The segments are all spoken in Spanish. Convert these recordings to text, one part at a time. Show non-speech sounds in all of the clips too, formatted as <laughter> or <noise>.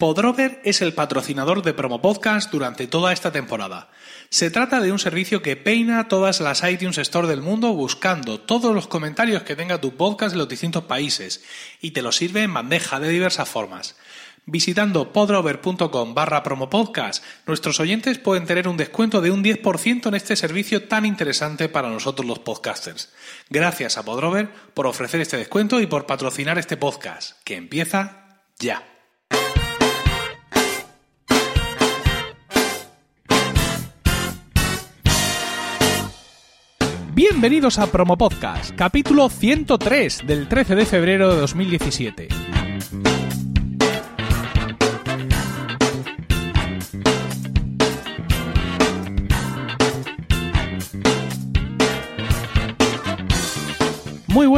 Podrover es el patrocinador de Promo Podcast durante toda esta temporada. Se trata de un servicio que peina todas las iTunes Store del mundo buscando todos los comentarios que tenga tu podcast en los distintos países y te lo sirve en bandeja de diversas formas. Visitando podrover.com barra promopodcast, nuestros oyentes pueden tener un descuento de un 10% en este servicio tan interesante para nosotros los podcasters. Gracias a Podrover por ofrecer este descuento y por patrocinar este podcast, que empieza ya. Bienvenidos a Promo Podcast, capítulo 103 del 13 de febrero de 2017.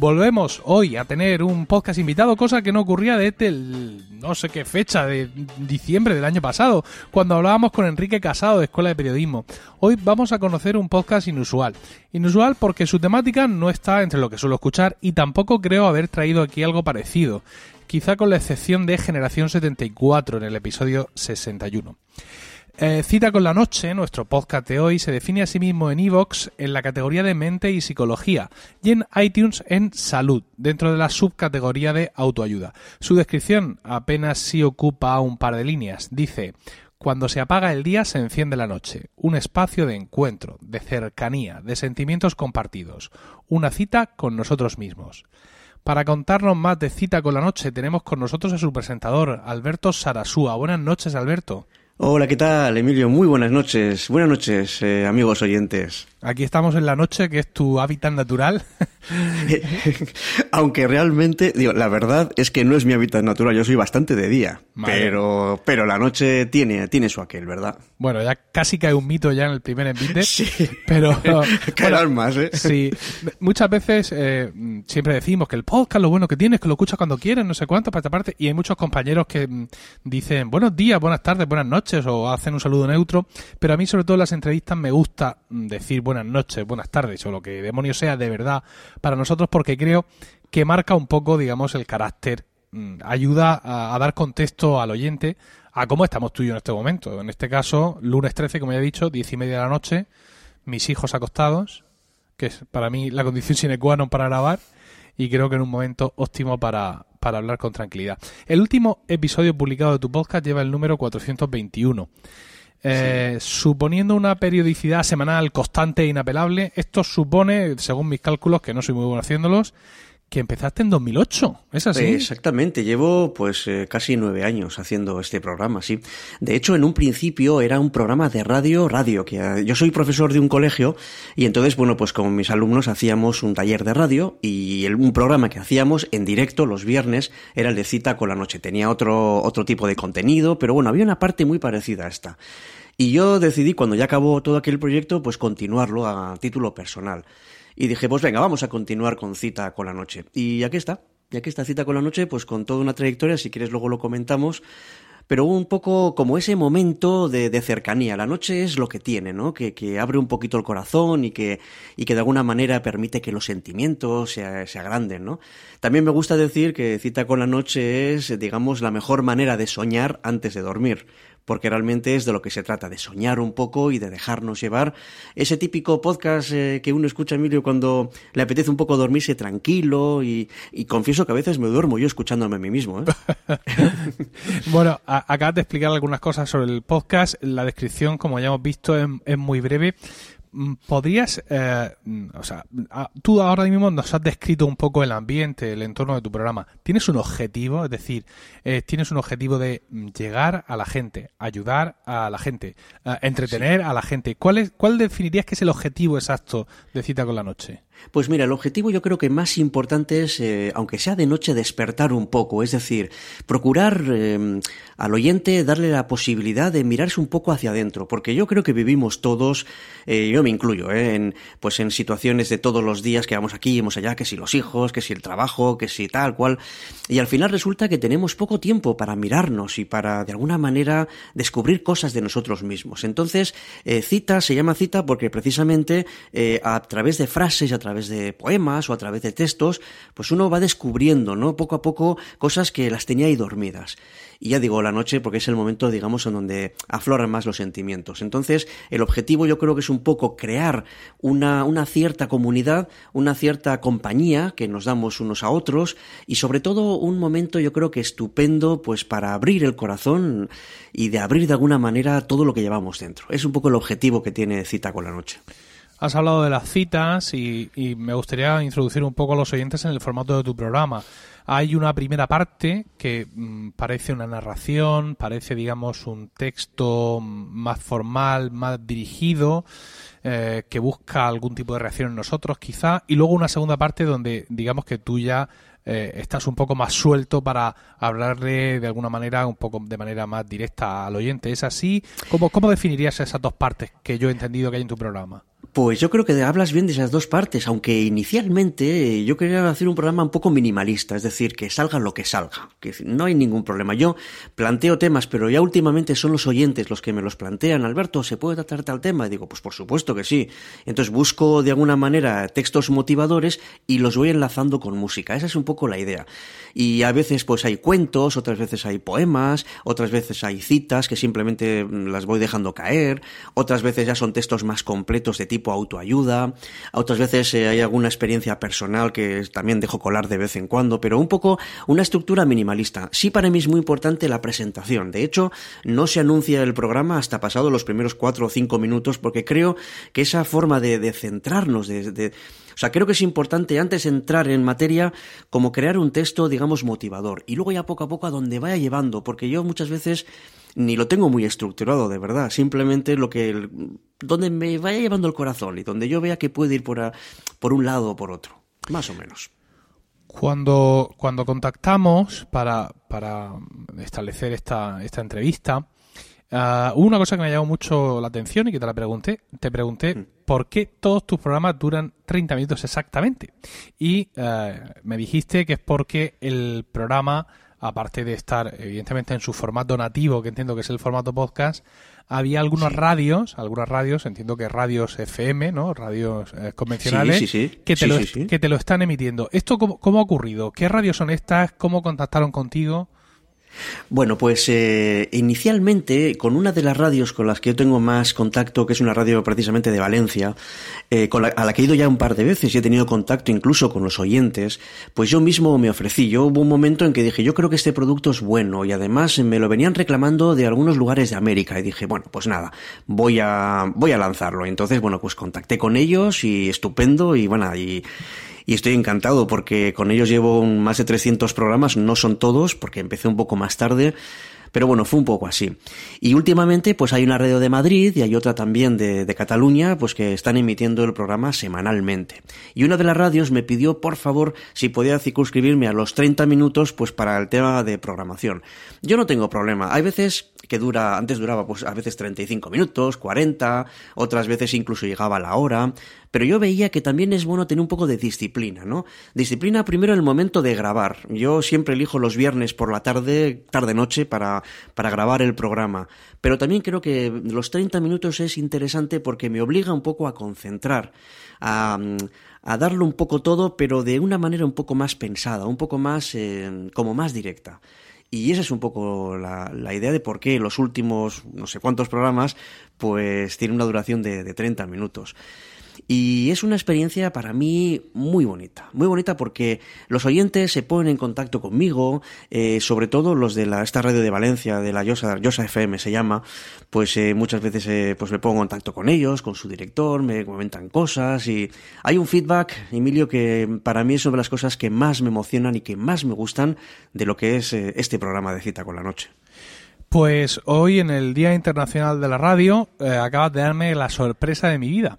Volvemos hoy a tener un podcast invitado, cosa que no ocurría desde el no sé qué fecha de diciembre del año pasado, cuando hablábamos con Enrique Casado de Escuela de Periodismo. Hoy vamos a conocer un podcast inusual. Inusual porque su temática no está entre lo que suelo escuchar y tampoco creo haber traído aquí algo parecido, quizá con la excepción de Generación 74 en el episodio 61. Eh, Cita con la Noche, nuestro podcast de hoy, se define a sí mismo en Evox en la categoría de mente y psicología y en iTunes en salud, dentro de la subcategoría de autoayuda. Su descripción apenas sí ocupa un par de líneas. Dice, cuando se apaga el día se enciende la noche, un espacio de encuentro, de cercanía, de sentimientos compartidos, una cita con nosotros mismos. Para contarnos más de Cita con la Noche tenemos con nosotros a su presentador, Alberto Sarasúa. Buenas noches, Alberto. Hola, ¿qué tal, Emilio? Muy buenas noches. Buenas noches, eh, amigos oyentes. Aquí estamos en la noche, que es tu hábitat natural. <laughs> Aunque realmente, digo, la verdad es que no es mi hábitat natural, yo soy bastante de día. Pero, pero la noche tiene, tiene su aquel, ¿verdad? Bueno, ya casi cae un mito ya en el primer envite. <laughs> Sí. Pero. <laughs> Caerán más, ¿eh? Sí. Muchas veces eh, siempre decimos que el podcast lo bueno que tiene es que lo escuchas cuando quieres, no sé cuánto, para esta parte. Y hay muchos compañeros que mm, dicen buenos días, buenas tardes, buenas noches, o hacen un saludo neutro. Pero a mí, sobre todo en las entrevistas, me gusta mm, decir buenas noches, buenas tardes, o lo que demonios sea de verdad para nosotros, porque creo que marca un poco, digamos, el carácter, mm, ayuda a, dar contexto al oyente a cómo estamos tú y yo en este momento. En este caso, lunes 13, como ya he dicho, diez y media de la noche, mis hijos acostados, que es para mí la condición sine qua non para grabar, y creo que en un momento óptimo para, para hablar con tranquilidad. El último episodio publicado de tu podcast lleva el número 421. Eh, sí. Suponiendo una periodicidad semanal constante e inapelable, esto supone, según mis cálculos, que no soy muy bueno haciéndolos, que empezaste en 2008, ¿es así? Exactamente, llevo pues eh, casi nueve años haciendo este programa, sí. De hecho, en un principio era un programa de radio, radio, que uh, yo soy profesor de un colegio y entonces, bueno, pues con mis alumnos hacíamos un taller de radio y el, un programa que hacíamos en directo los viernes era el de cita con la noche. Tenía otro, otro tipo de contenido, pero bueno, había una parte muy parecida a esta. Y yo decidí, cuando ya acabó todo aquel proyecto, pues continuarlo a título personal. Y dije, pues venga, vamos a continuar con Cita con la Noche. Y aquí está, y aquí está Cita con la Noche, pues con toda una trayectoria, si quieres luego lo comentamos, pero un poco como ese momento de, de, cercanía. La noche es lo que tiene, ¿no? Que, que, abre un poquito el corazón y que, y que de alguna manera permite que los sentimientos se, se agranden, ¿no? También me gusta decir que Cita con la Noche es, digamos, la mejor manera de soñar antes de dormir porque realmente es de lo que se trata, de soñar un poco y de dejarnos llevar. Ese típico podcast eh, que uno escucha, Emilio, cuando le apetece un poco dormirse tranquilo y, confieso que a veces me duermo yo escuchándome a mí mismo. ¿eh? <laughs> bueno, acabas de explicar algunas cosas sobre el podcast. La descripción, como ya hemos visto, es muy breve podrías, eh, o sea, tú ahora mismo nos has descrito un poco el ambiente, el entorno de tu programa. ¿Tienes un objetivo? Es decir, eh, ¿tienes un objetivo de llegar a la gente, ayudar a la gente, eh, entretener sí. a la gente? ¿Cuál, es, ¿Cuál definirías que es el objetivo exacto de Cita con la Noche? Pues mira, el objetivo yo creo que más importante es, eh, aunque sea de noche, despertar un poco, es decir, procurar eh, al oyente darle la posibilidad de mirarse un poco hacia adentro, porque yo creo que vivimos todos, eh, yo me incluyo, en, pues en situaciones de todos los días que vamos aquí, vamos allá, que si los hijos, que si el trabajo, que si tal cual, y al final resulta que tenemos poco tiempo para mirarnos y para de alguna manera descubrir cosas de nosotros mismos. Entonces, cita se llama cita porque precisamente a través de frases, a través de poemas o a través de textos, pues uno va descubriendo, ¿no? Poco a poco cosas que las tenía ahí dormidas. Y ya digo la noche porque es el momento, digamos, en donde afloran más los sentimientos. Entonces, el objetivo yo creo que es un poco crear una, una cierta comunidad, una cierta compañía que nos damos unos a otros y sobre todo un momento yo creo que estupendo pues para abrir el corazón y de abrir de alguna manera todo lo que llevamos dentro. Es un poco el objetivo que tiene Cita con la Noche. Has hablado de las citas y, me gustaría introducir un poco a los oyentes en el formato de tu programa. Hay una primera parte que mm, parece una narración, parece, digamos, un texto más formal, más dirigido, eh, que busca algún tipo de reacción en nosotros, quizá, y luego una segunda parte donde, digamos, que tú ya eh, estás un poco más suelto para hablarle de alguna manera, un poco de manera más directa al oyente. ¿Es así? ¿Cómo, cómo definirías esas dos partes que yo he entendido que hay en tu programa? Pues yo creo que hablas bien de esas dos partes, aunque inicialmente yo quería hacer un programa un poco minimalista, es decir, que salga lo que salga, que no hay ningún problema. Yo planteo temas, pero ya últimamente son los oyentes los que me los plantean. Alberto, ¿se puede tratar tal tema? Y digo, pues por supuesto que sí. Entonces busco de alguna manera textos motivadores y los voy enlazando con música. Esa es un poco la idea. Y a veces pues hay cuentos, otras veces hay poemas, otras veces hay citas que simplemente las voy dejando caer, otras veces ya son textos más completos de tipo autoayuda, otras veces eh, hay alguna experiencia personal que también dejo colar de vez en cuando, pero un poco una estructura minimalista. Sí para mí es muy importante la presentación. De hecho, no se anuncia el programa hasta pasado los primeros cuatro o cinco minutos porque creo que esa forma de, centrarnos, de, sea, creo que es importante antes entrar en materia como crear un texto, digamos, motivador y luego ya poco a poco a donde vaya llevando, porque yo muchas veces ni lo tengo muy estructurado, de verdad. Simplemente lo que. donde me vaya llevando el corazón y donde yo vea que puede ir por, por un lado o por otro. Más o menos. Cuando, cuando contactamos para, para establecer esta, esta entrevista, uh, una cosa que me llamó mucho la atención y que te la pregunté. Te pregunté mm. por qué todos tus programas duran 30 minutos exactamente. Y uh, me dijiste que es porque el programa aparte de estar evidentemente en su formato nativo, que entiendo que es el formato podcast, había algunos radios, algunas radios, entiendo que radios FM, ¿no? Radios eh, convencionales, que, te lo, que te lo están emitiendo. ¿Esto cómo, cómo ha ocurrido? ¿Qué radios son estas? ¿Cómo contactaron contigo? Bueno, pues eh, inicialmente con una de las radios con las que yo tengo más contacto, que es una radio precisamente de Valencia, eh, a la que he ido ya un par de veces y he tenido contacto incluso con los oyentes, pues yo mismo me ofrecí. Yo hubo un momento en que dije, yo creo que este producto es bueno y además me lo venían reclamando de algunos lugares de América y dije, bueno, pues nada, voy a, voy a lanzarlo. Entonces, bueno, pues contacté con ellos y estupendo y bueno, y y estoy encantado porque con ellos llevo más de 300 programas, no son todos porque empecé un poco más tarde, pero bueno, fue un poco así. Y últimamente, pues hay una radio de Madrid y hay otra también de, de, Cataluña, pues que están emitiendo el programa semanalmente. Y una de las radios me pidió, por favor, si podía circunscribirme a los 30 minutos, pues para el tema de programación. Yo no tengo problema. Hay veces que dura, antes duraba pues a veces 35 minutos, 40, otras veces incluso llegaba a la hora, pero yo veía que también es bueno tener un poco de disciplina, ¿no? Disciplina primero en el momento de grabar. Yo siempre elijo los viernes por la tarde, tarde-noche, para, para grabar el programa. Pero también creo que los 30 minutos es interesante porque me obliga un poco a concentrar, a, darlo un poco todo, pero de una manera un poco más pensada, un poco más, eh, como más directa. Y esa es un poco la, la, idea de por qué los últimos no sé cuántos programas pues tienen una duración de, de 30 minutos. Y es una experiencia para mí muy bonita, muy bonita porque los oyentes se ponen en contacto conmigo, eh, sobre todo los de la, esta radio de Valencia, de la Yosa, Yosa FM se llama, pues eh, muchas veces eh, pues me pongo en contacto con ellos, con su director, me comentan cosas y hay un feedback, Emilio, que para mí es una de las cosas que más me emocionan y que más me gustan de lo que es este programa de Cita con la Noche. Pues hoy en el Día Internacional de la Radio acabas de darme la sorpresa de mi vida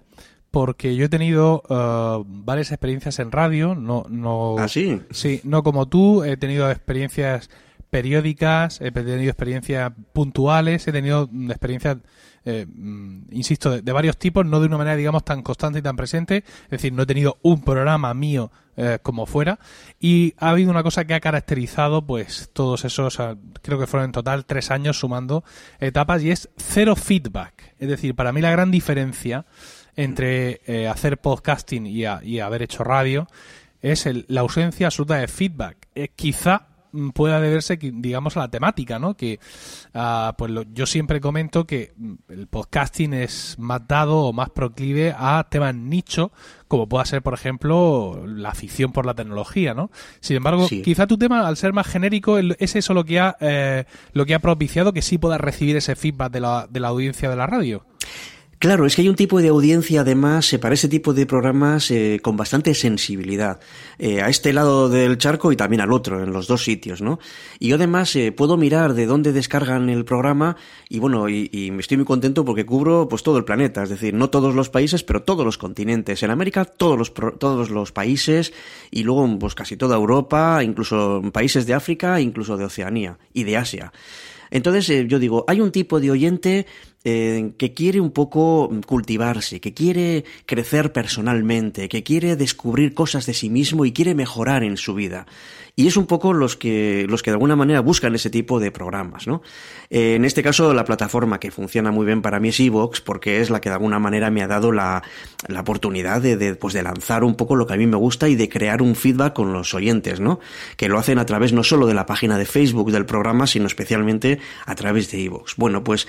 porque yo he tenido uh, varias experiencias en radio, no, no, ¿Ah, sí? Sí, no como tú, he tenido experiencias periódicas, he tenido experiencias puntuales, he tenido experiencias, eh, mm, insisto, de, varios tipos, no de una manera, digamos, tan constante y tan presente. Es decir, no he tenido un programa mío eh, como fuera. Y ha habido una cosa que ha caracterizado, pues, todos esos, creo que fueron en total tres años sumando etapas, y es cero feedback. Es decir, para mí la gran diferencia entre eh, hacer podcasting y, haber hecho radio es la ausencia absoluta de feedback. quizá Mm, pueda deberse, digamos, a la temática, ¿no? Que, uh, pues yo siempre comento que mm, el podcasting es más dado o más proclive a temas nicho, como pueda ser, por ejemplo, la afición por la tecnología, ¿no? Sin embargo, quizá tu tema, al ser más genérico, es eso lo que ha, eh, lo que ha propiciado que sí puedas recibir ese feedback de la, de la audiencia de la radio. Claro, es que hay un tipo de audiencia además eh, para ese tipo de programas eh, con bastante sensibilidad, eh, a este lado del charco y también al otro, en los dos sitios, ¿no? Y yo además puedo mirar de dónde descargan el programa y bueno, y, me estoy muy contento porque cubro pues todo el planeta, es decir, no todos los países, pero todos los continentes. En América todos los, todos los países y luego pues casi toda Europa, incluso países de África, incluso de Oceanía y de Asia. Entonces yo digo, hay un tipo de oyente eh, que quiere un poco cultivarse, que quiere crecer personalmente, que quiere descubrir cosas de sí mismo y quiere mejorar en su vida. Y es un poco los que, los que de alguna manera buscan ese tipo de programas, ¿no? Eh, en este caso, la plataforma que funciona muy bien para mí es Evox, porque es la que de alguna manera me ha dado la, la oportunidad de, de, pues de lanzar un poco lo que a mí me gusta y de crear un feedback con los oyentes, ¿no? Que lo hacen a través no solo de la página de Facebook del programa, sino especialmente a través de Evox. Bueno, pues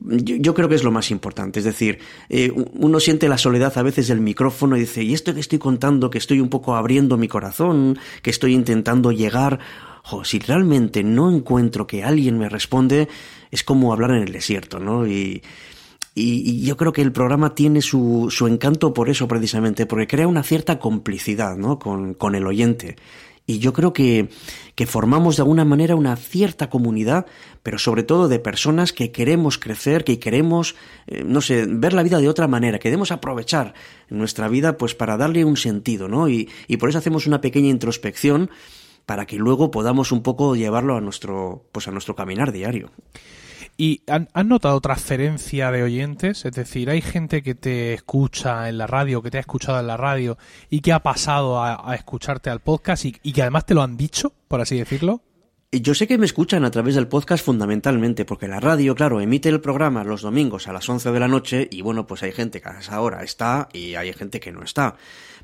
yo, creo que es lo más importante. Es decir, eh, uno siente la soledad a veces del micrófono y dice, ¿y esto que estoy contando, que estoy un poco abriendo mi corazón, que estoy intentando llegar? si realmente no encuentro que alguien me responde, es como hablar en el desierto, ¿no? Y, y, yo creo que el programa tiene su, su encanto por eso precisamente, porque crea una cierta complicidad, ¿no? Con, con el oyente. Y yo creo que, que formamos de alguna manera una cierta comunidad, pero sobre todo de personas que queremos crecer, que queremos, eh, no sé, ver la vida de otra manera, queremos aprovechar nuestra vida pues para darle un sentido, ¿no? Y, y por eso hacemos una pequeña introspección para que luego podamos un poco llevarlo a nuestro, pues a nuestro caminar diario. ¿Y han, notado transferencia de oyentes? Es decir, ¿hay gente que te escucha en la radio, que te ha escuchado en la radio y que ha pasado a, escucharte al podcast y, y que además te lo han dicho, por así decirlo? Yo sé que me escuchan a través del podcast fundamentalmente, porque la radio, claro, emite el programa los domingos a las 11 de la noche y bueno, pues hay gente que a esa hora está y hay gente que no está.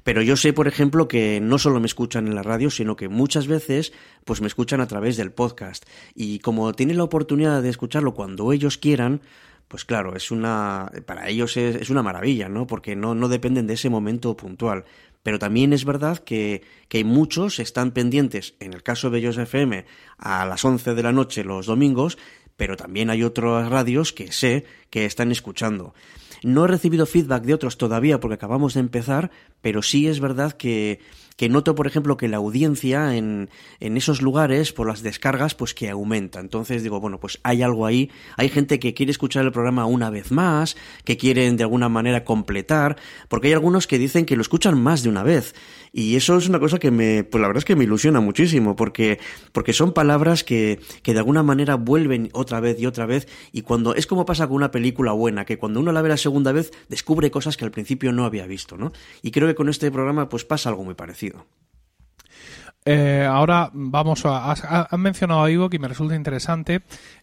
Pero yo sé, por ejemplo, que no solo me escuchan en la radio, sino que muchas veces pues me escuchan a través del podcast. Y como tienen la oportunidad de escucharlo cuando ellos quieran, pues claro, es una, para ellos es, es, una maravilla, ¿no? Porque no, no dependen de ese momento puntual. Pero también es verdad que, que muchos están pendientes, en el caso de ellos FM, a las 11 de la noche los domingos, pero también hay otras radios que sé que están escuchando. No he recibido feedback de otros todavía porque acabamos de empezar, pero sí es verdad que, que noto, por ejemplo, que la audiencia en, en esos lugares, por las descargas, pues que aumenta. Entonces digo, bueno, pues hay algo ahí. Hay gente que quiere escuchar el programa una vez más, que quieren de alguna manera completar, porque hay algunos que dicen que lo escuchan más de una vez. Y eso es una cosa que me, pues la verdad es que me ilusiona muchísimo, porque, porque son palabras que, que de alguna manera vuelven otra vez y otra vez, y cuando, es como pasa con una película buena, que cuando uno la ve la segunda vez, descubre cosas que al principio no había visto, ¿no? Y creo que con este programa, pues pasa algo muy parecido. Eh, ahora vamos a. Has, mencionado a Ivo que me resulta interesante.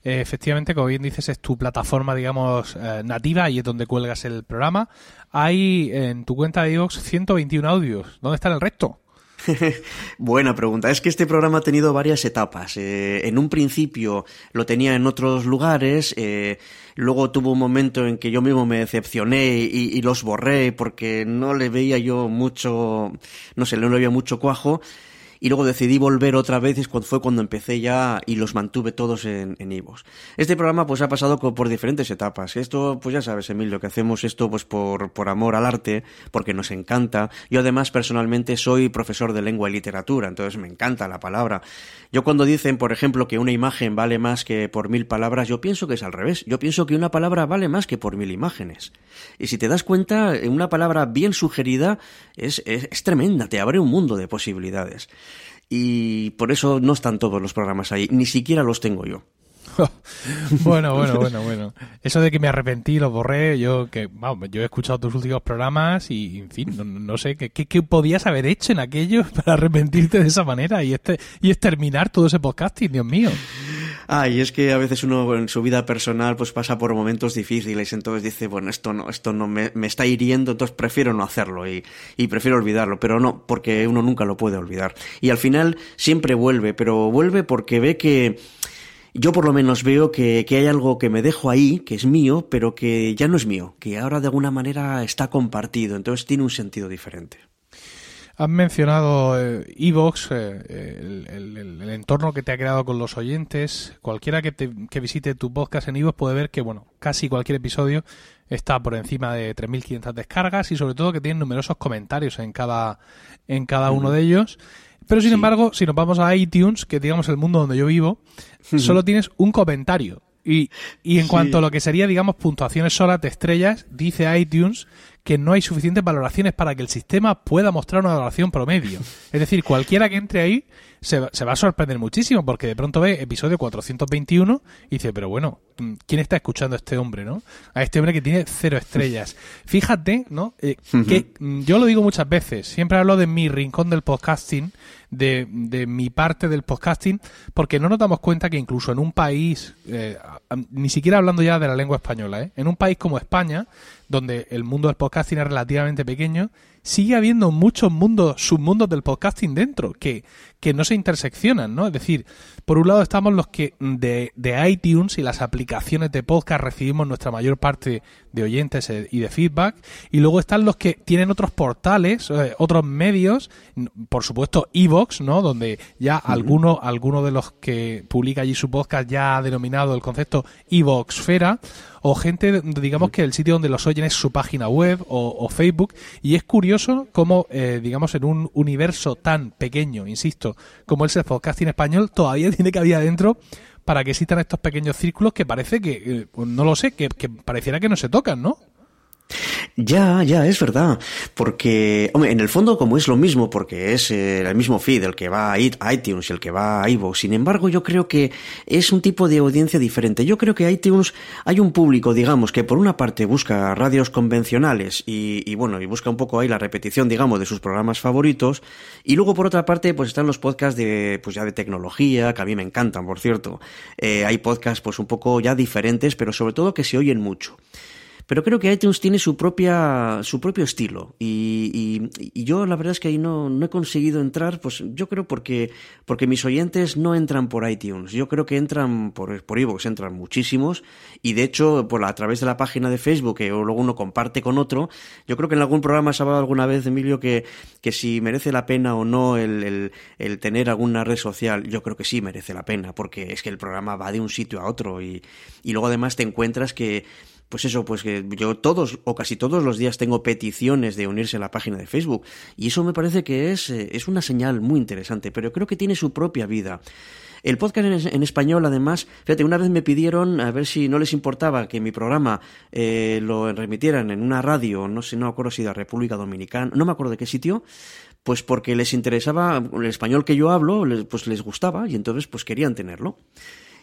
Eh, efectivamente, como bien dices, es tu plataforma, digamos, eh, nativa y es donde cuelgas el programa. Hay en tu cuenta de Ivox 121 audios. ¿Dónde está el resto? <laughs> Buena pregunta. Es que este programa ha tenido varias etapas. en un principio lo tenía en otros lugares. luego tuvo un momento en que yo mismo me decepcioné y, y, los borré porque no le veía yo mucho, no sé, no le veía mucho cuajo. Y luego decidí volver otra vez, y fue cuando empecé ya y los mantuve todos en, en Este programa pues ha pasado por diferentes etapas. Esto, pues ya sabes, Emilio, que hacemos esto pues por, por amor al arte, porque nos encanta. Yo además personalmente soy profesor de lengua y literatura, entonces me encanta la palabra. Yo cuando dicen, por ejemplo, que una imagen vale más que por mil palabras, yo pienso que es al revés. Yo pienso que una palabra vale más que por mil imágenes. Y si te das cuenta, una palabra bien sugerida es, es, tremenda, te abre un mundo de posibilidades. Y por eso no están todos los programas ahí, ni siquiera los tengo yo. <laughs> bueno, bueno, bueno, bueno. Eso de que me arrepentí, lo borré, yo que, vamos, yo he escuchado tus últimos programas y, en fin, no, sé, ¿qué, ¿qué, podías haber hecho en aquello <laughs> para arrepentirte de esa manera y, este, y exterminar todo ese podcasting, Dios mío? Ah, y es que a veces uno en su vida personal pues pasa por momentos difíciles, entonces dice, bueno, esto no, esto no me, está hiriendo, entonces prefiero no hacerlo y, prefiero olvidarlo, pero no, porque uno nunca lo puede olvidar. Y al final siempre vuelve, pero vuelve porque ve que yo por lo menos veo que, hay algo que me dejo ahí, que es mío, pero que ya no es mío, que ahora de alguna manera está compartido, entonces tiene un sentido diferente. Has mencionado Evox, eh, eh, el, entorno que te ha creado con los oyentes. Cualquiera que, que visite tu podcast en Evox puede ver que, bueno, casi cualquier episodio está por encima de 3.500 descargas y sobre todo que tiene numerosos comentarios en cada, en cada uno de ellos. Pero sin embargo, si nos vamos a iTunes, que digamos el mundo donde yo vivo, solo tienes un comentario. Y, y en cuanto a lo que sería, digamos, puntuaciones solas de estrellas, dice iTunes que no hay suficientes valoraciones para que el sistema pueda mostrar una valoración promedio. Es decir, cualquiera que entre ahí se, va a sorprender muchísimo porque de pronto ve episodio 421 y dice, pero bueno, ¿quién está escuchando a este hombre, no? A este hombre que tiene cero estrellas. Fíjate, ¿no? Eh, que yo lo digo muchas veces, siempre hablo de mi rincón del podcasting, de, de mi parte del podcasting, porque no nos damos cuenta que incluso en un país, eh, ni siquiera hablando ya de la lengua española, ¿eh? en un país como España, donde el mundo del podcasting es relativamente pequeño, sigue habiendo muchos mundos, submundos del podcasting dentro, que, que no se interseccionan, ¿no? Es decir, por un lado estamos los que de, de iTunes y las aplicaciones de podcast recibimos nuestra mayor parte de oyentes eh, y de feedback, y luego están los que tienen otros portales, eh, otros medios, por supuesto Evox, ¿no? Donde ya alguno, alguno de los que publica allí su podcast ya ha denominado el concepto Evoxfera, o gente, digamos que el sitio donde los oyen es su página web o, Facebook, y es curioso cómo, eh, digamos, en un universo tan pequeño, insisto, como es el podcasting español, todavía <laughs> tiene que haber adentro para que existan estos pequeños círculos que parece que, eh, no lo sé, que, que pareciera que no se tocan, ¿no? Ya, ya, es verdad. Porque, hombre, en el fondo como es lo mismo, porque es eh, el mismo feed el que va a iTunes y el que va a iVoox. Sin embargo, yo creo que es un tipo de audiencia diferente. Yo creo que iTunes hay un público, digamos, que por una parte busca radios convencionales y, y bueno, y busca un poco ahí la repetición, digamos, de sus programas favoritos. Y luego por otra parte, pues están los podcasts de, pues ya de tecnología, que a mí me encantan, por cierto. Eh, hay podcasts pues un poco ya diferentes, pero sobre todo que se oyen mucho. Pero creo que iTunes tiene su propia su propio estilo. Y, y, yo la verdad es que ahí no, no he conseguido entrar, pues yo creo porque porque mis oyentes no entran por iTunes, yo creo que entran por por iVoox, entran muchísimos. Y de hecho por a través de la página de Facebook que luego uno comparte con otro, yo creo que en algún programa se ha hablado alguna vez Emilio que que si merece la pena o no el, el, el tener alguna red social, yo creo que sí merece la pena porque es que el programa va de un sitio a otro y, y luego además te encuentras que pues eso, pues que yo todos o casi todos los días tengo peticiones de unirse a la página de Facebook y eso me parece que es, eh, es una señal muy interesante, pero creo que tiene su propia vida. El podcast en, español, además, fíjate, una vez me pidieron a ver si no les importaba que mi programa eh, lo remitieran en una radio, no sé, no me acuerdo si de República Dominicana, no me acuerdo de qué sitio, pues porque les interesaba el español que yo hablo, pues les gustaba y entonces pues querían tenerlo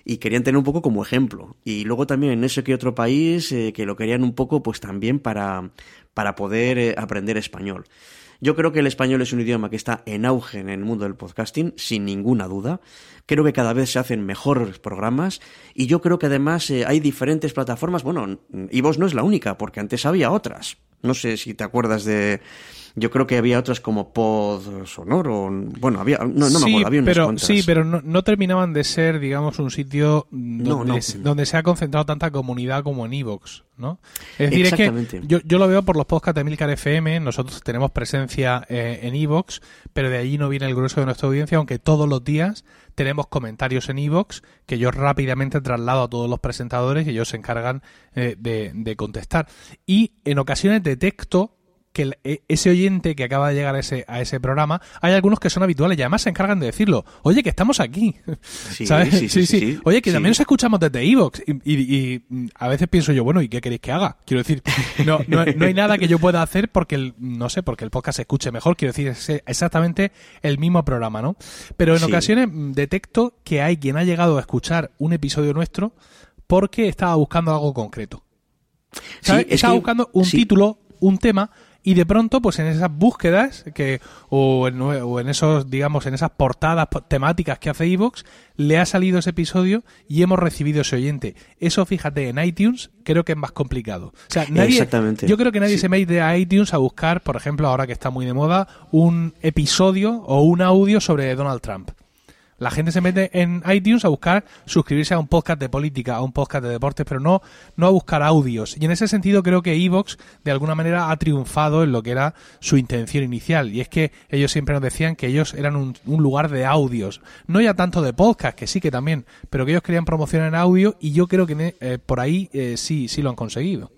y querían tener un poco como ejemplo. Y luego también en ese que otro país eh, que lo querían un poco pues también para, para poder eh, aprender español. Yo creo que el español es un idioma que está en auge en el mundo del podcasting, sin ninguna duda. Creo que cada vez se hacen mejores programas y yo creo que además eh, hay diferentes plataformas. Bueno, y vos no es la única, porque antes había otras. No sé si te acuerdas de yo creo que había otras como Pod Sonoro. Bueno, había. No, no me acuerdo, había unas pero, cuantas. Sí, pero no, no, terminaban de ser, digamos, un sitio donde, se, donde se ha concentrado tanta comunidad como en Evox. ¿no? Es decir, es que yo, yo lo veo por los podcasts de Milcar FM, nosotros tenemos presencia eh, en Evox, pero de allí no viene el grueso de nuestra audiencia, aunque todos los días tenemos comentarios en Evox que yo rápidamente traslado a todos los presentadores y ellos se encargan eh, de, de contestar. Y en ocasiones detecto que e, ese oyente que acaba de llegar a ese, a ese programa, hay algunos que son habituales y además se encargan de decirlo. Oye, que estamos aquí. Sí, <laughs> Sí, sí, sí, Oye, que también nos escuchamos desde Evox. Y, y, a veces pienso yo, bueno, ¿y qué queréis que haga? Quiero decir, no, no, no, hay nada que yo pueda hacer porque, el, no sé, porque el podcast se escuche mejor. Quiero decir, es exactamente el mismo programa, ¿no? Pero en ocasiones mm, detecto que hay quien ha llegado a escuchar un episodio nuestro porque estaba buscando algo concreto. ¿Sabes? estaba buscando un título, un tema y de pronto pues en esas búsquedas que o en, o en esos digamos en esas portadas temáticas que hace Evox le ha salido ese episodio y hemos recibido ese oyente. Eso fíjate en iTunes creo que es más complicado. O sea nadie Exactamente. yo creo que nadie se mete a iTunes a buscar por ejemplo ahora que está muy de moda un episodio o un audio sobre Donald Trump la gente se mete en iTunes a buscar suscribirse a un podcast de política, a un podcast de deportes, pero no, no a buscar audios. Y en ese sentido creo que Evox de alguna manera ha triunfado en lo que era su intención inicial. Y es que ellos siempre nos decían que ellos eran un, un lugar de audios. No ya tanto de podcast, que sí que también, pero que ellos querían promocionar en audio y yo creo que eh, por ahí eh, sí, sí lo han conseguido.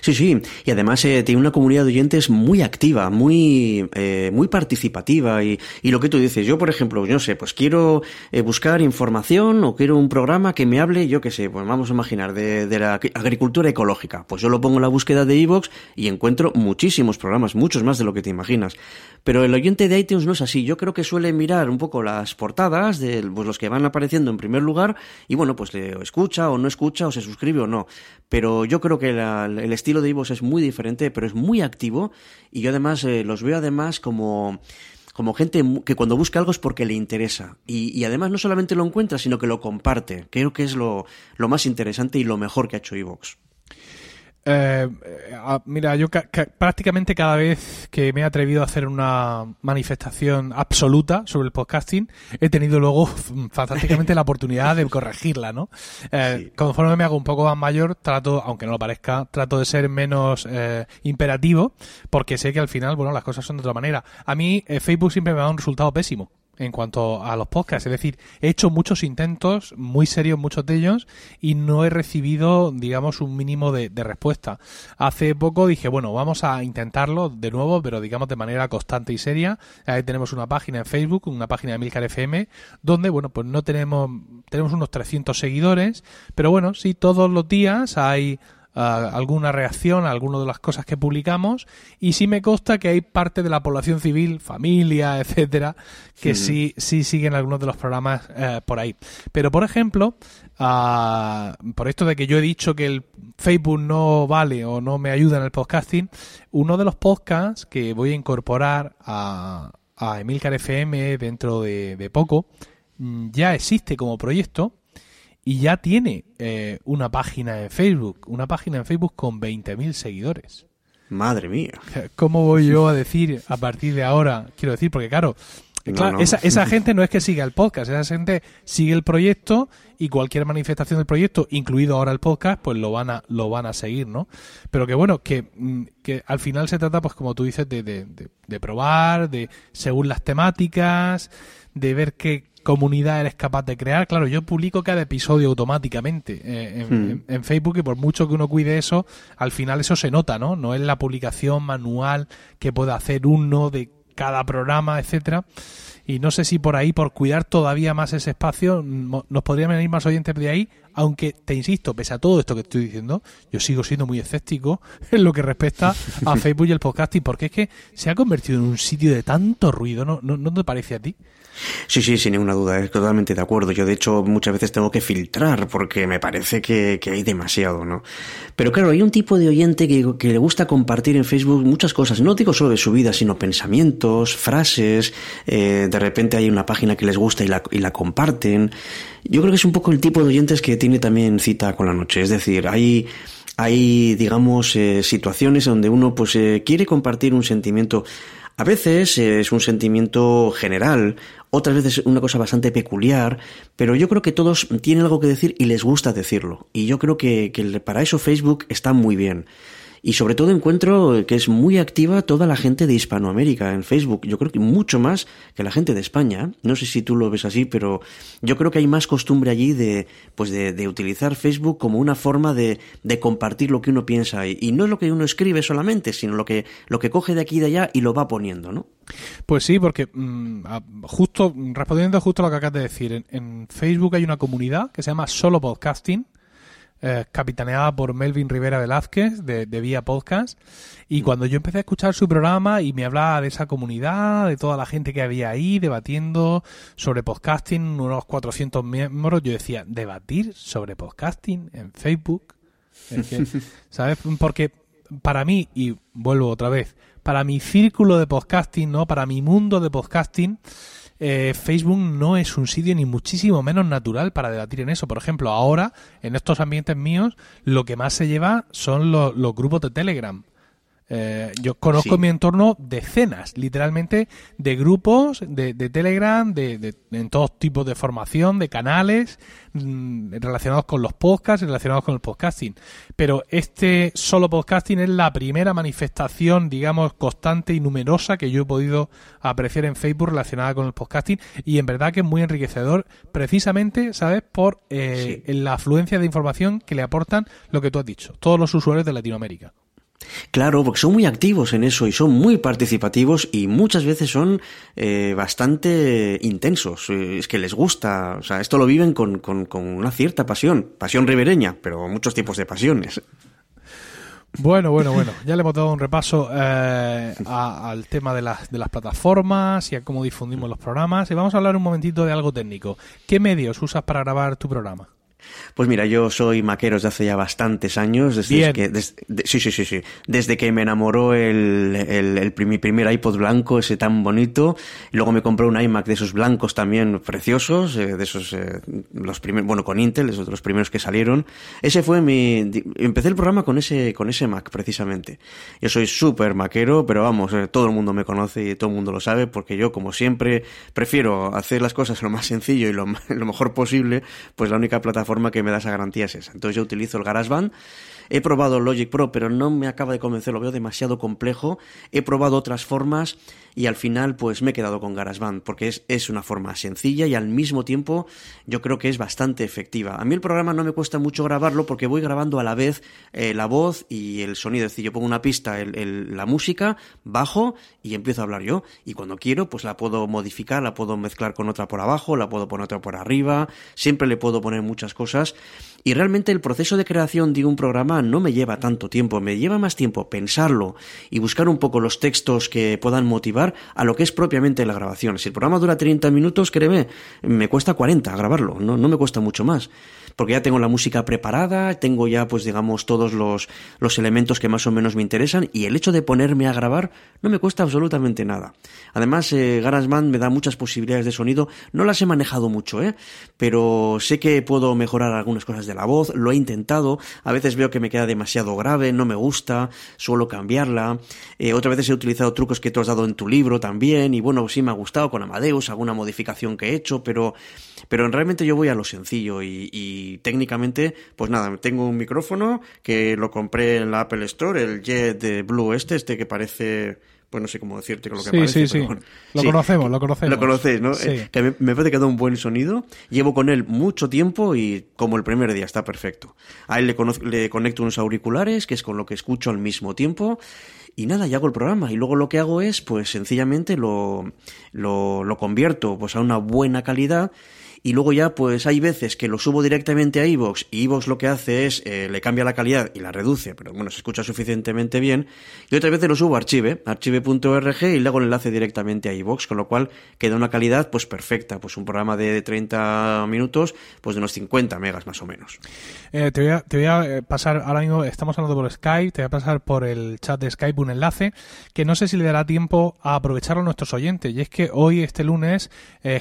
Sí, sí, y además eh, tiene una comunidad de oyentes muy activa, muy, eh, muy participativa y, y, lo que tú dices, yo por ejemplo, yo sé, pues quiero eh, buscar información o quiero un programa que me hable, yo qué sé, pues vamos a imaginar, de, de la agricultura ecológica, pues yo lo pongo en la búsqueda de iVoox y encuentro muchísimos programas, muchos más de lo que te imaginas. Pero el oyente de iTunes no es así, yo creo que suele mirar un poco las portadas de pues, los que van apareciendo en primer lugar y bueno, pues le escucha o no escucha o se suscribe o no. Pero yo creo que la, el estilo de Ivos es muy diferente, pero es muy activo y yo además eh, los veo además como como gente que cuando busca algo es porque le interesa. Y, y, además no solamente lo encuentra, sino que lo comparte. Creo que es lo, lo más interesante y lo mejor que ha hecho Evox. Eh, mira, yo ca ca prácticamente cada vez que me he atrevido a hacer una manifestación absoluta sobre el podcasting, he tenido luego <laughs> fantásticamente la oportunidad de corregirla, ¿no? Eh, sí. Conforme me hago un poco más mayor, trato, aunque no lo parezca, trato de ser menos eh, imperativo, porque sé que al final, bueno, las cosas son de otra manera. A mí eh, Facebook siempre me da un resultado pésimo en cuanto a los podcasts. Es decir, he hecho muchos intentos, muy serios muchos de ellos, y no he recibido, digamos, un mínimo de, de, respuesta. Hace poco dije, bueno, vamos a intentarlo de nuevo, pero digamos de manera constante y seria. Ahí tenemos una página en Facebook, una página de Milcar FM, donde, bueno, pues no tenemos, tenemos unos 300 seguidores, pero bueno, sí, todos los días hay alguna reacción a alguna de las cosas que publicamos y sí me consta que hay parte de la población civil, familia, <laughs> etcétera, que sí, sí, sí siguen algunos de los programas uh, por ahí. Pero, por ejemplo, uh, por esto de que yo he dicho que el Facebook no vale o no me ayuda en el podcasting, uno de los podcasts que voy a incorporar a, a Emilcar FM dentro de, de poco mm, ya existe como proyecto y ya tiene eh, una página en Facebook, una página en Facebook con 20.000 seguidores. Madre mía. ¿Cómo voy yo a <laughs> decir a partir de ahora? Quiero decir, porque claro, no, claro no. Esa, esa, <laughs> gente no es que siga el podcast, esa gente sigue el proyecto y cualquier manifestación del proyecto, incluido ahora el podcast, pues lo van a, lo van a seguir, ¿no? Pero que bueno, que, que al final se trata, pues como tú dices, de, de, de, de probar, de según las temáticas, de ver qué comunidad eres capaz de crear. Claro, yo publico cada episodio automáticamente eh, en, hmm. en, en, Facebook y por mucho que uno cuide eso, al final eso se nota, ¿no? No es la publicación manual que pueda hacer uno de cada programa, etcétera. Y no sé si por ahí, por cuidar todavía más ese espacio, nos podrían venir más oyentes de ahí, aunque te insisto, pese a todo esto que estoy diciendo, yo sigo siendo muy escéptico <laughs> en lo que respecta a <laughs> Facebook y el podcasting, porque es que se ha convertido en un sitio de tanto ruido, ¿no, no, no te parece a ti? Sí, sí, sin ninguna duda, es totalmente de acuerdo. Yo, de hecho, muchas veces tengo que filtrar porque me parece que, hay demasiado, ¿no? Pero claro, hay un tipo de oyente que, que, le gusta compartir en Facebook muchas cosas, no digo solo de su vida, sino pensamientos, frases, eh, de repente hay una página que les gusta y la, y la comparten. Yo creo que es un poco el tipo de oyentes que tiene también cita con la noche, es decir, hay hay, digamos, eh, situaciones donde uno pues eh, quiere compartir un sentimiento. A veces eh, es un sentimiento general, otras veces una cosa bastante peculiar, pero yo creo que todos tienen algo que decir y les gusta decirlo. Y yo creo que, para eso Facebook está muy bien. Y sobre todo encuentro que es muy activa toda la gente de Hispanoamérica en Facebook. Yo creo que mucho más que la gente de España. No sé si tú lo ves así, pero yo creo que hay más costumbre allí de, pues de, utilizar Facebook como una forma de, compartir lo que uno piensa. Y, no es lo que uno escribe solamente, sino lo que, lo que coge de aquí y de allá y lo va poniendo, ¿no? Pues sí, porque mm, justo, respondiendo justo a lo que acabas de decir, en, en Facebook hay una comunidad que se llama Solo Podcasting eh, capitaneada por Melvin Rivera Velázquez de, Vía Podcast. Y mm. cuando yo empecé a escuchar su programa y me hablaba de esa comunidad, de toda la gente que había ahí debatiendo sobre podcasting, unos 400 miembros, yo decía, ¿debatir sobre podcasting en Facebook? <laughs> ¿Sabes? Porque para mí, y vuelvo otra vez, para mi círculo de podcasting, ¿no? Para mi mundo de podcasting, eh, Facebook no es un sitio ni muchísimo menos natural para debatir en eso. Por ejemplo, ahora, en estos ambientes míos, lo que más se lleva son los, los grupos de Telegram. Eh, yo conozco en mi entorno decenas, literalmente, de grupos de, Telegram, de, en todos tipos de formación, de canales mm, relacionados con los podcasts, relacionados con el podcasting. Pero este solo podcasting es la primera manifestación, digamos, constante y numerosa que yo he podido apreciar en Facebook relacionada con el podcasting y en verdad que es muy enriquecedor, precisamente, ¿sabes? Por eh, la afluencia de información que le aportan lo que tú has dicho, todos los usuarios de Latinoamérica. Claro, porque son muy activos en eso y son muy participativos y muchas veces son eh, bastante intensos. Eh, es que les gusta, o sea, esto lo viven con, con, una cierta pasión, pasión ribereña, pero muchos tipos de pasiones. Bueno, bueno, bueno. Ya le hemos dado un repaso eh, al tema de las, de las plataformas y a cómo difundimos los programas. Y vamos a hablar un momentito de algo técnico. ¿Qué medios usas para grabar tu programa? Pues mira, yo soy maquero desde hace ya bastantes años, desde que, sí, sí, sí, sí, desde que me enamoró el, el, mi primer iPod blanco, ese tan bonito, y luego me compré un iMac de esos blancos también preciosos, eh, de esos, eh, los primeros, bueno, con Intel, esos los primeros que salieron. Ese fue mi, empecé el programa con ese, con ese Mac, precisamente. Yo soy súper maquero, pero vamos, eh, todo el mundo me conoce y todo el mundo lo sabe, porque yo, como siempre, prefiero hacer las cosas lo más sencillo y lo, <laughs> lo mejor posible, pues la única plataforma que me da esa garantía es esa. Entonces yo utilizo el GarageBand. He probado Logic Pro, pero no me acaba de convencer, lo veo demasiado complejo. He probado otras formas y al final pues me he quedado con GarageBand porque es, es una forma sencilla y al mismo tiempo yo creo que es bastante efectiva. A mí el programa no me cuesta mucho grabarlo porque voy grabando a la vez eh, la voz y el sonido. Es decir, yo pongo una pista, el, la música, bajo y empiezo a hablar yo. Y cuando quiero pues la puedo modificar, la puedo mezclar con otra por abajo, la puedo poner otra por arriba. Siempre le puedo poner muchas cosas. Y realmente el proceso de creación de un programa no me lleva tanto tiempo, me lleva más tiempo pensarlo y buscar un poco los textos que puedan motivar a lo que es propiamente la grabación. Si el programa dura 30 minutos, créeme, me cuesta 40 grabarlo, no, no me cuesta mucho más porque ya tengo la música preparada, tengo ya, pues digamos, todos los, los elementos que más o menos me interesan y el hecho de ponerme a grabar no me cuesta absolutamente nada. Además, eh, GarageBand me da muchas posibilidades de sonido, no las he manejado mucho, ¿eh? pero sé que puedo mejorar algunas cosas de la voz, lo he intentado, a veces veo que me queda demasiado grave, no me gusta, suelo cambiarla, eh, otras veces he utilizado trucos que tú has dado en tu libro también y bueno, sí me ha gustado con Amadeus, alguna modificación que he hecho, pero pero realmente yo voy a lo sencillo y, técnicamente, pues nada, tengo un micrófono que lo compré en la Apple Store, el Jet de Blue este, este que parece pues no sé cómo decirte con lo que sí, parece. Sí, sí, Lo conocemos, lo conocemos. Lo conocéis, ¿no? Eh, que me, parece que da un buen sonido. Llevo con él mucho tiempo y como el primer día está perfecto. A él le, le conecto unos auriculares, que es con lo que escucho al mismo tiempo. Y nada, y hago el programa. Y luego lo que hago es, pues sencillamente lo, lo, lo convierto pues, a una buena calidad y luego ya pues hay veces que lo subo directamente a iVoox y iVoox lo que hace es eh, le cambia la calidad y la reduce, pero bueno, se escucha suficientemente bien y otras veces lo subo a archive, archive.org y le hago el enlace directamente a iVoox, con lo cual queda una calidad pues perfecta, pues un programa de 30 minutos pues de unos 50 megas más o menos. Eh, te, voy a, te voy a eh, pasar, ahora mismo estamos hablando por Skype, te voy a pasar por el chat de Skype un enlace que no sé si le dará tiempo a aprovecharlo a nuestros oyentes y es que hoy este lunes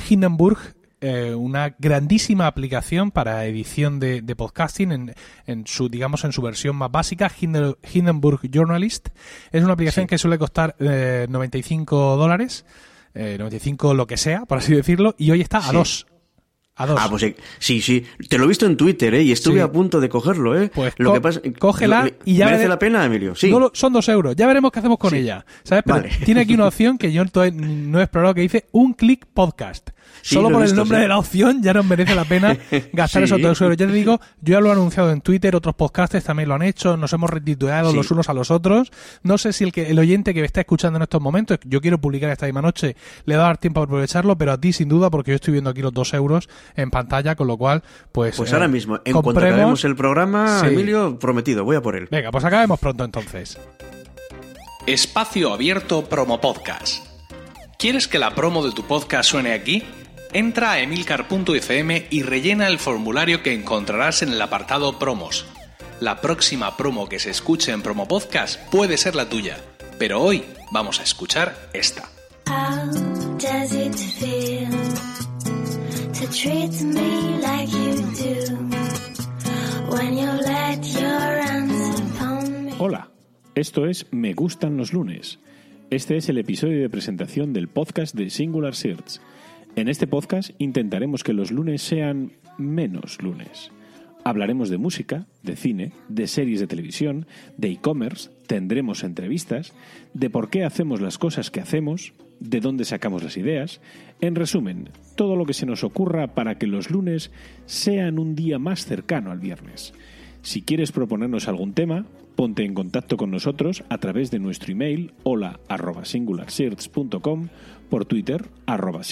Hindenburg eh, una grandísima aplicación para edición de, podcasting en, en, su, digamos, en su versión más básica, Hindenburg Journalist. Es una aplicación que suele costar 95 dólares. 95 lo que sea, por así decirlo, y hoy está a dos. Ah, pues sí, sí. Te lo he visto en Twitter, ¿eh? Y estuve a punto de cogerlo, ¿eh? Pues lo que pasa, cógela y ya... ¿Merece la pena, Emilio? Sí. son dos euros. Ya veremos qué hacemos con ella. ¿Sabes? Pero tiene aquí una opción que yo no he explorado que dice un click podcast. Solo por el nombre de la opción ya nos merece la pena <laughs> gastar esos dos euros. Ya te digo, yo ya lo he anunciado en Twitter, otros podcasters también lo han hecho, nos hemos retituado los unos a los otros. No sé si el, que, el oyente que me está escuchando en estos momentos, yo quiero publicar esta misma noche, le va a dar tiempo a aprovecharlo, pero a ti sin duda, porque yo estoy viendo aquí los dos euros en pantalla, con lo cual, pues... Pues ahora eh, mismo, en cuanto acabemos el programa, Emilio, prometido, voy a por él. Venga, pues acabemos pronto entonces. Espacio Abierto Promo Podcast. ¿Quieres que la promo de tu podcast suene aquí? Entra a emilcar.fm y rellena el formulario que encontrarás en el apartado Promos. La próxima promo que se escuche en Promo Podcast puede ser la tuya, pero hoy vamos a escuchar esta. Hola, esto es Me Gustan los lunes. Este es el episodio de presentación del podcast de Singular Search en este podcast intentaremos que los lunes sean menos lunes. Hablaremos de música, de cine, de series de televisión, de e-commerce, tendremos entrevistas, de por qué hacemos las cosas que hacemos, de dónde sacamos las ideas, en resumen, todo lo que se nos ocurra para que los lunes sean un día más cercano al viernes. Si quieres proponernos algún tema, ponte en contacto con nosotros a través de nuestro email hola por Twitter, arroba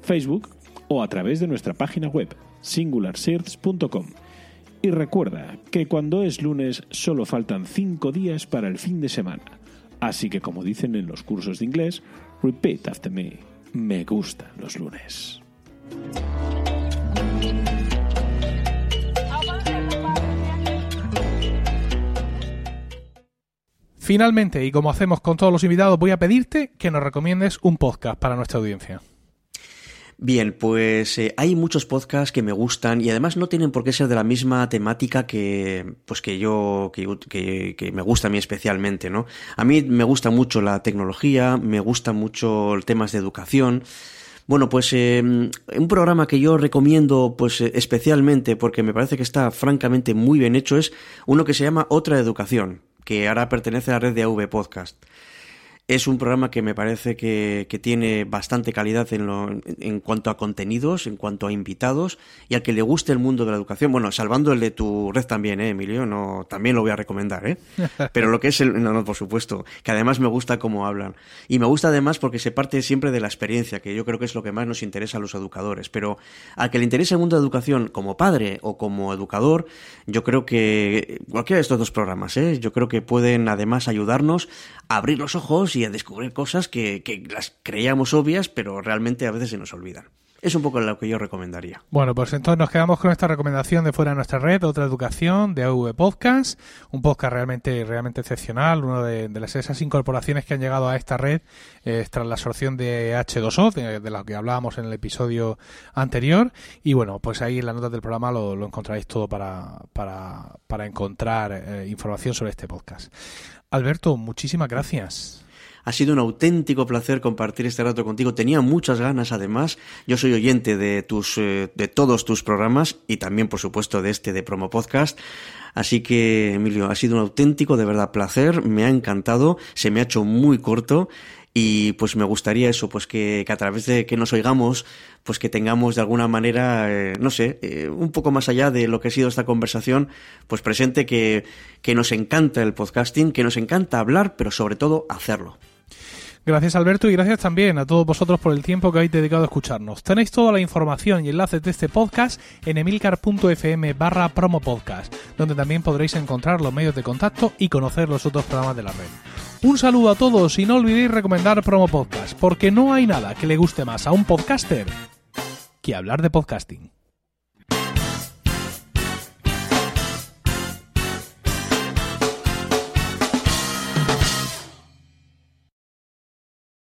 Facebook o a través de nuestra página web, singularsearch.com. Y recuerda que cuando es lunes solo faltan 5 días para el fin de semana. Así que como dicen en los cursos de inglés, repeat after me. Me gustan los lunes. Finalmente, y como hacemos con todos los invitados, voy a pedirte que nos recomiendes un podcast para nuestra audiencia. Bien, pues eh, hay muchos podcasts que me gustan y además no tienen por qué ser de la misma temática que, pues que yo, que, que, me gusta a mí especialmente, ¿no? A mí me gusta mucho la tecnología, me gusta mucho temas de educación. Bueno, pues eh, un programa que yo recomiendo pues eh, especialmente porque me parece que está francamente muy bien hecho es uno que se llama Otra Educación que ahora pertenece a la red de AV Podcast. Es un programa que me parece que, que tiene bastante calidad en, lo, en cuanto a contenidos, en cuanto a invitados y al que le guste el mundo de la educación. Bueno, salvando el de tu red también, ¿eh, Emilio? No, también lo voy a recomendar, ¿eh? <laughs> Pero lo que es el. No, no, por supuesto. Que además me gusta cómo hablan. Y me gusta además porque se parte siempre de la experiencia, que yo creo que es lo que más nos interesa a los educadores. Pero al que le interesa el mundo de la educación como padre o como educador, yo creo que cualquiera de estos dos programas, ¿eh? Yo creo que pueden además ayudarnos a abrir los ojos a descubrir cosas que, las creíamos obvias, pero realmente a veces se nos olvidan. Es un poco lo que yo recomendaría. Bueno, pues entonces nos quedamos con esta recomendación de fuera de nuestra red, otra educación de AV Podcast, un podcast realmente, realmente excepcional, una de, las esas incorporaciones que han llegado a esta red tras la absorción de H2O, de, la que hablábamos en el episodio anterior. Y bueno, pues ahí en las notas del programa lo, encontraréis todo para, para, encontrar eh, información sobre este podcast. Alberto, muchísimas gracias. Ha sido un auténtico placer compartir este rato contigo. Tenía muchas ganas, además. Yo soy oyente de tus, eh, de todos tus programas y también, por supuesto, de este de Promo Podcast. Así que, Emilio, ha sido un auténtico, de verdad, placer. Me ha encantado. Se me ha hecho muy corto. Y pues me gustaría eso, pues que, a través de que nos oigamos, pues que tengamos de alguna manera, eh, no sé, eh, un poco más allá de lo que ha sido esta conversación, pues presente que, que nos encanta el podcasting, que nos encanta hablar, pero sobre todo hacerlo. Gracias Alberto y gracias también a todos vosotros por el tiempo que habéis dedicado a escucharnos. Tenéis toda la información y enlaces de este podcast en emilcar.fm barra promopodcast, donde también podréis encontrar los medios de contacto y conocer los otros programas de la red. Un saludo a todos y no olvidéis recomendar Promo Podcast, porque no hay nada que le guste más a un podcaster que hablar de podcasting.